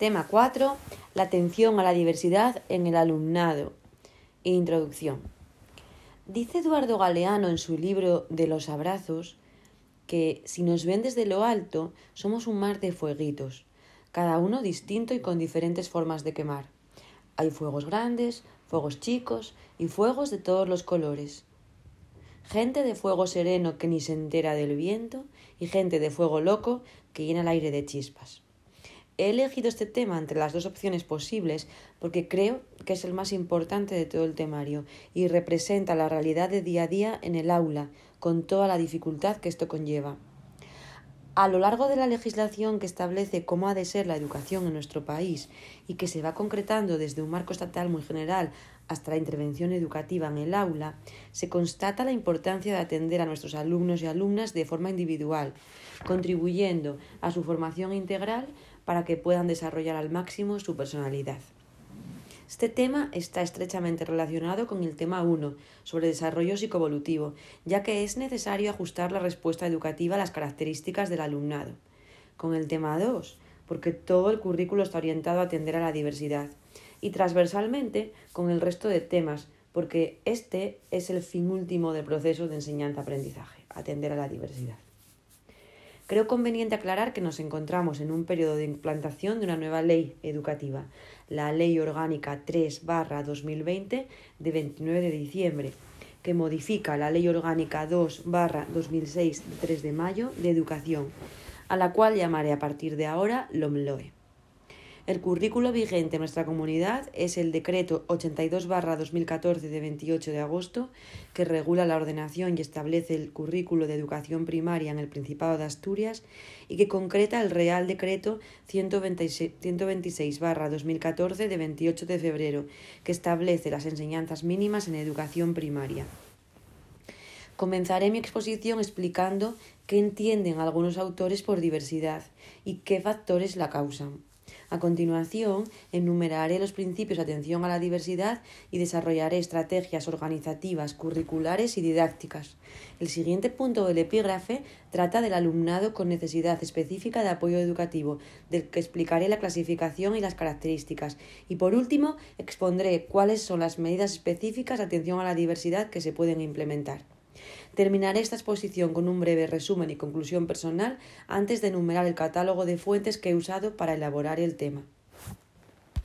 Tema 4. La atención a la diversidad en el alumnado. Introducción. Dice Eduardo Galeano en su libro De los abrazos que si nos ven desde lo alto somos un mar de fueguitos, cada uno distinto y con diferentes formas de quemar. Hay fuegos grandes, fuegos chicos y fuegos de todos los colores. Gente de fuego sereno que ni se entera del viento y gente de fuego loco que llena el aire de chispas. He elegido este tema entre las dos opciones posibles porque creo que es el más importante de todo el temario y representa la realidad de día a día en el aula, con toda la dificultad que esto conlleva. A lo largo de la legislación que establece cómo ha de ser la educación en nuestro país y que se va concretando desde un marco estatal muy general hasta la intervención educativa en el aula, se constata la importancia de atender a nuestros alumnos y alumnas de forma individual, contribuyendo a su formación integral para que puedan desarrollar al máximo su personalidad. Este tema está estrechamente relacionado con el tema 1 sobre desarrollo psicoevolutivo, ya que es necesario ajustar la respuesta educativa a las características del alumnado. Con el tema 2, porque todo el currículo está orientado a atender a la diversidad. Y transversalmente con el resto de temas, porque este es el fin último del proceso de enseñanza-aprendizaje, atender a la diversidad. Creo conveniente aclarar que nos encontramos en un periodo de implantación de una nueva ley educativa, la Ley Orgánica 3 2020 de 29 de diciembre, que modifica la Ley Orgánica 2 2006 de 3 de mayo de Educación, a la cual llamaré a partir de ahora LOMLOE. El currículo vigente en nuestra comunidad es el Decreto 82-2014 de 28 de agosto, que regula la ordenación y establece el currículo de educación primaria en el Principado de Asturias y que concreta el Real Decreto 126-2014 de 28 de febrero, que establece las enseñanzas mínimas en educación primaria. Comenzaré mi exposición explicando qué entienden algunos autores por diversidad y qué factores la causan. A continuación, enumeraré los principios de atención a la diversidad y desarrollaré estrategias organizativas, curriculares y didácticas. El siguiente punto del epígrafe trata del alumnado con necesidad específica de apoyo educativo, del que explicaré la clasificación y las características. Y por último, expondré cuáles son las medidas específicas de atención a la diversidad que se pueden implementar. Terminaré esta exposición con un breve resumen y conclusión personal antes de enumerar el catálogo de fuentes que he usado para elaborar el tema.